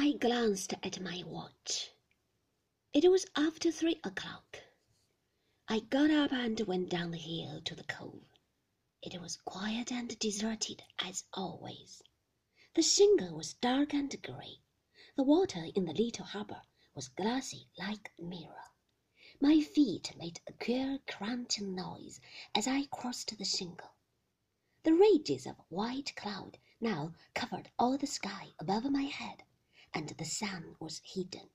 I glanced at my watch. It was after three o'clock. I got up and went down the hill to the cove. It was quiet and deserted as always. The shingle was dark and grey. The water in the little harbour was glassy like a mirror. My feet made a queer crunching noise as I crossed the shingle. The ridges of white cloud now covered all the sky above my head, and the sun was hidden.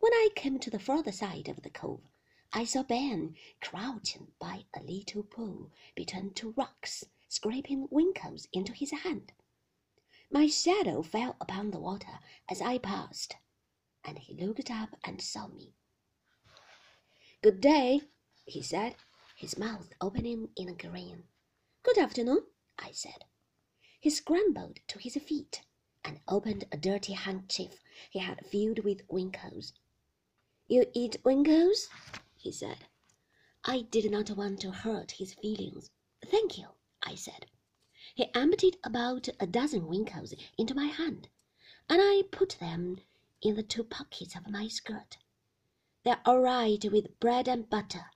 When I came to the further side of the cove, I saw Ben crouching by a little pool between two rocks, scraping winkles into his hand. My shadow fell upon the water as I passed, and he looked up and saw me. Good day, he said, his mouth opening in a grin. Good afternoon, I said. He scrambled to his feet and opened a dirty handkerchief he had filled with winkles. You eat winkles? he said. I did not want to hurt his feelings. Thank you, I said. He emptied about a dozen winkles into my hand, and I put them in the two pockets of my skirt. They're all right with bread and butter,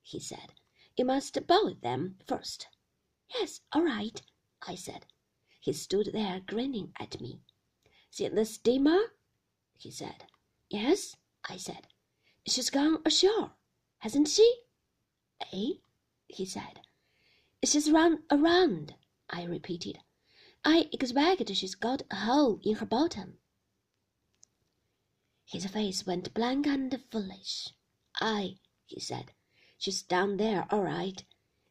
he said. You must boil them first. Yes, all right, I said. He stood there grinning at me. Seen the steamer? he said. Yes, I said. She's gone ashore, hasn't she? Eh? he said. She's run around, I repeated. I expect she's got a hole in her bottom. His face went blank and foolish. Aye, he said. She's down there all right.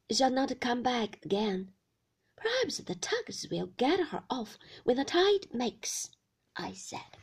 She'll not come back again. Perhaps the tugs will get her off when the tide makes, I said.